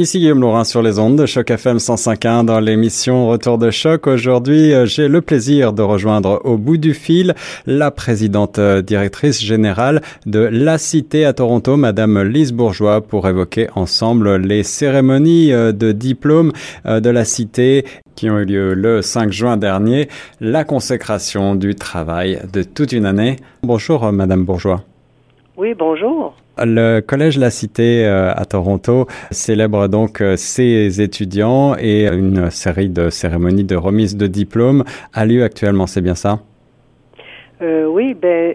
Ici Guillaume Laurin sur les ondes de Choc FM 105.1 dans l'émission Retour de Choc. Aujourd'hui, euh, j'ai le plaisir de rejoindre au bout du fil la présidente euh, directrice générale de La Cité à Toronto, Madame Lise Bourgeois, pour évoquer ensemble les cérémonies euh, de diplôme de La Cité qui ont eu lieu le 5 juin dernier, la consécration du travail de toute une année. Bonjour Madame Bourgeois. Oui, bonjour. Le Collège La Cité euh, à Toronto célèbre donc euh, ses étudiants et une série de cérémonies de remise de diplômes a lieu actuellement, c'est bien ça? Euh, oui, ben,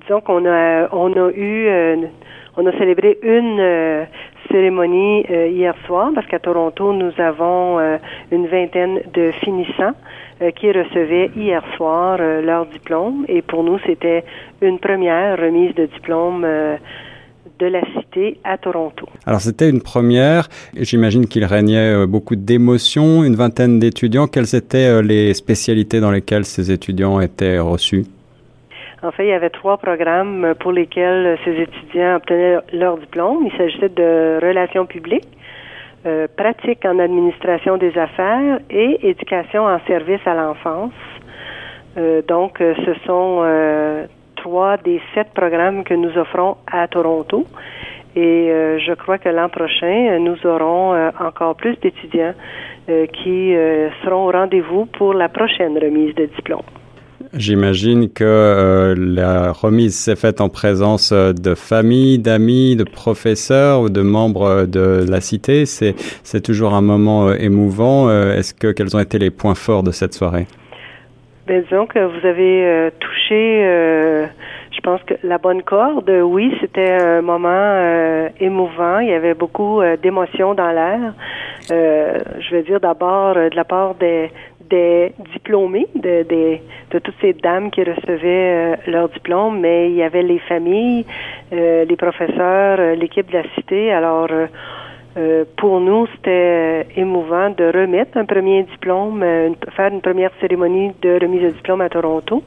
disons qu'on a, on a eu, on a célébré une cérémonie hier soir parce qu'à Toronto, nous avons une vingtaine de finissants qui recevaient hier soir leur diplôme et pour nous, c'était une première remise de diplôme de la cité à Toronto. Alors c'était une première, j'imagine qu'il régnait euh, beaucoup d'émotions, une vingtaine d'étudiants. Quelles étaient euh, les spécialités dans lesquelles ces étudiants étaient reçus? En fait, il y avait trois programmes pour lesquels ces étudiants obtenaient leur diplôme. Il s'agissait de relations publiques, euh, pratique en administration des affaires et éducation en service à l'enfance. donc, ce sont des sept programmes que nous offrons à Toronto. Et euh, je crois que l'an prochain, nous aurons euh, encore plus d'étudiants euh, qui seront au rendez-vous pour la prochaine remise de diplôme. J'imagine que la remise s'est faite en présence de familles, d'amis, de professeurs ou de membres de la cité. C'est, c'est toujours un moment émouvant. Est-ce que quels ont été les points forts de cette soirée? Ben, disons que vous avez euh, touché, euh, je pense que la bonne corde. Oui, c'était un moment euh, émouvant. Il y avait beaucoup d'émotions dans l'air. je veux dire d'abord de la part des, des diplômés, de, de, de toutes ces dames qui recevaient leur diplôme, mais il y avait les familles, les professeurs, l'équipe de la cité. Alors, euh, pour nous, c'était émouvant de remettre un premier diplôme, euh, faire une première cérémonie de remise de diplôme à Toronto.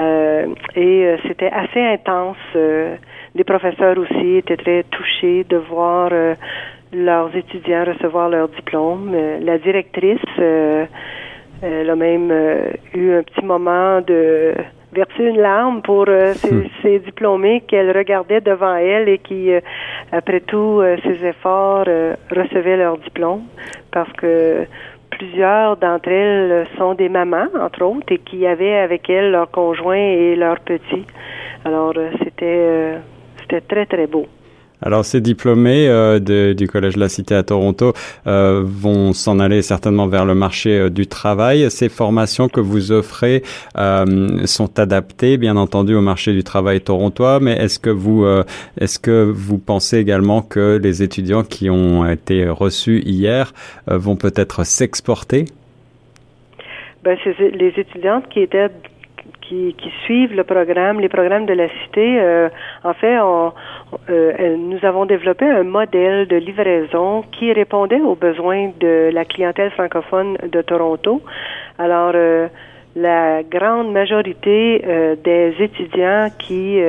Euh, et c'était assez intense. les professeurs aussi étaient très touchés de voir leurs étudiants recevoir leur diplôme. la directrice, elle a même eu un petit moment de verser une larme pour euh, hmm. ces, diplômés qu'elle regardait devant elle et qui, euh, après tous euh, ses efforts, recevaient leur diplôme parce que plusieurs d'entre elles sont des mamans, entre autres, et qui avaient avec elles leurs conjoints et leurs petits. Alors, c'était c'était très, très beau. Alors ces diplômés euh, du Collège La Cité à Toronto euh, vont s'en aller certainement vers le marché euh, du travail. Ces formations que vous offrez sont adaptées bien entendu au marché du travail torontois, mais est-ce que vous est-ce que vous pensez également que les étudiants qui ont été reçus hier vont peut-être s'exporter? Ben, les étudiantes qui étaient qui, suivent le programme, les programmes de la cité. Euh, en fait, on, euh, nous avons développé un modèle de livraison qui répondait aux besoins de la clientèle francophone de Toronto. Alors, euh, la grande majorité des étudiants qui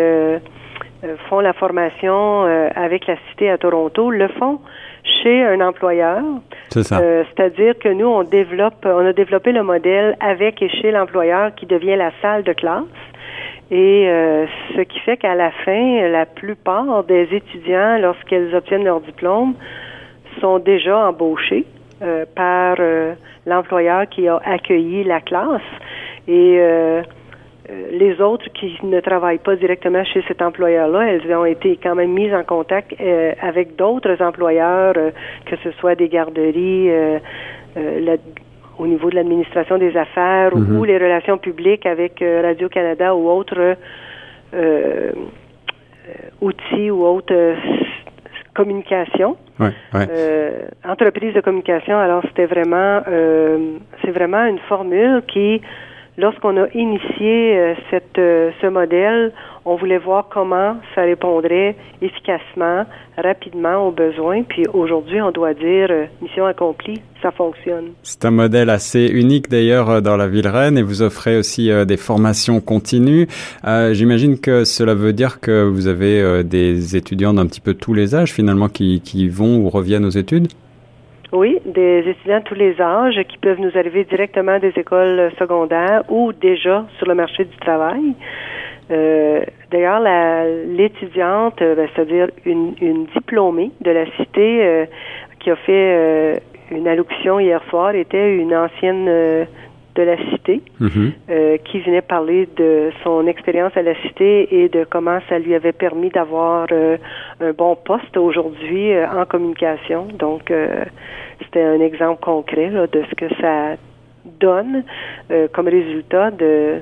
font la formation avec la cité à Toronto le font chez un employeur. Euh, c'est-à-dire que nous, on développe, on a développé le modèle avec et chez l'employeur qui devient la salle de classe. Et euh, ce qui fait qu'à la fin, la plupart des étudiants, lorsqu'ils obtiennent leur diplôme, sont déjà embauchés euh, par l'employeur qui a accueilli la classe. Et euh, les autres qui ne travaillent pas directement chez cet employeur-là, elles ont été quand même mises en contact euh, avec d'autres employeurs, euh, que ce soit des garderies, au niveau de l'administration des affaires ou mhm. les relations publiques avec Radio-Canada ou autres outils ou autres communication, entreprises de communication. Alors c'était vraiment, c'est vraiment une formule qui Lorsqu'on a initié euh, euh, ce modèle, on voulait voir comment ça répondrait efficacement, rapidement aux besoins. Puis aujourd'hui, on doit dire euh, mission accomplie, ça fonctionne. C'est un modèle assez unique d'ailleurs dans la ville Rennes et vous offrez aussi des formations continues. J'imagine que cela veut dire que vous avez des étudiants d'un petit peu tous les âges finalement qui vont ou reviennent aux études? Oui, des étudiants de tous les âges qui peuvent nous arriver directement des écoles secondaires ou déjà sur le marché du travail. Euh, D'ailleurs, l'étudiante, ben, c'est-à-dire une, une, diplômée de la cité euh, qui a fait une allocution hier soir, était une ancienne de la cité, mhm. euh, qui venait parler de son expérience à la cité et de comment ça lui avait permis d'avoir euh, un bon poste aujourd'hui euh, en communication. Donc, c'était un exemple concret de ce que ça donne comme résultat de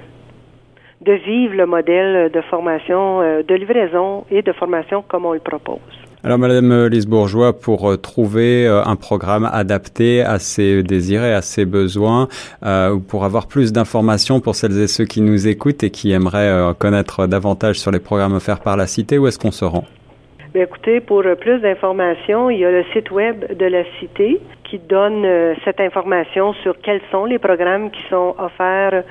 de vivre le modèle de formation, de livraison et de formation comme on le propose. Alors, Madame Lise Bourgeois, pour euh, trouver euh, un programme adapté à ses désirs et à ses besoins, euh, ou pour avoir plus d'informations pour celles et ceux qui nous écoutent et qui aimeraient connaître davantage sur les programmes offerts par la Cité, où est-ce qu'on se rend? Bien, écoutez, pour plus d'informations, il y a le site web de la Cité qui donne cette information sur quels sont les programmes qui sont offerts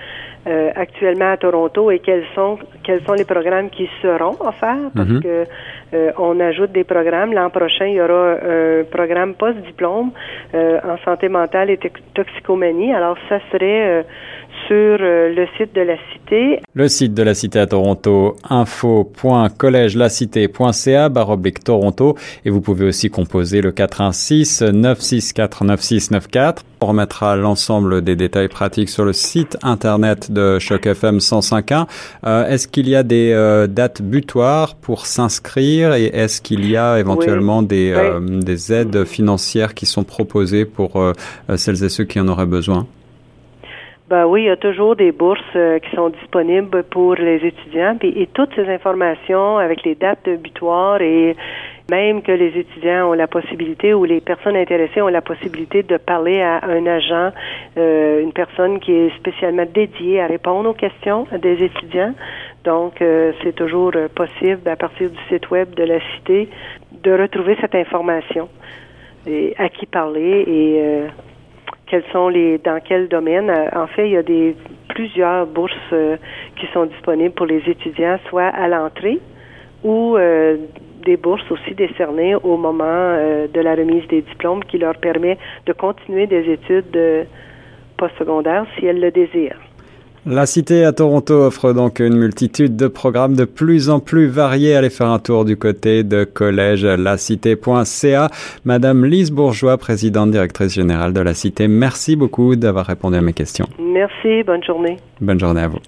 euh, actuellement à Toronto et quels sont quels sont les programmes qui seront offerts parce mhm. que euh, on ajoute des programmes. L'an prochain, il y aura un programme post-diplôme euh, en santé mentale et toxicomanie. Alors, ça serait sur le site de la Cité. Le site de la Cité à Toronto, info.collègelacité.ca, baroblique Toronto. Et vous pouvez aussi composer le 416 964 9694. On remettra l'ensemble des détails pratiques sur le site internet de Choc FM 105.1. Euh, est-ce qu'il y a des euh, dates butoirs pour s'inscrire et est-ce qu'il y a éventuellement des, euh, des aides financières qui sont proposées pour celles et ceux qui en auraient besoin? Ben oui, il y a toujours des bourses qui sont disponibles pour les étudiants et, toutes ces informations avec les dates butoirs et même que les étudiants ont la possibilité ou les personnes intéressées ont la possibilité de parler à un agent, euh, une personne qui est spécialement dédiée à répondre aux questions des étudiants. Donc, euh, c'est toujours euh, possible à partir du site web de la cité de retrouver cette information et à qui parler et quels sont les dans quel domaine. En fait, il y a des plusieurs bourses qui sont disponibles pour les étudiants, soit à l'entrée ou des bourses aussi décernées au moment euh, de la remise des diplômes qui leur permet de continuer des études euh, postsecondaires si elles le désirent. La Cité à Toronto offre donc une multitude de programmes de plus en plus variés. Allez faire un tour du côté de collège lacité.ca. Madame Lise Bourgeois, présidente directrice générale de la Cité, merci beaucoup d'avoir répondu à mes questions. Merci, bonne journée. Bonne journée à vous.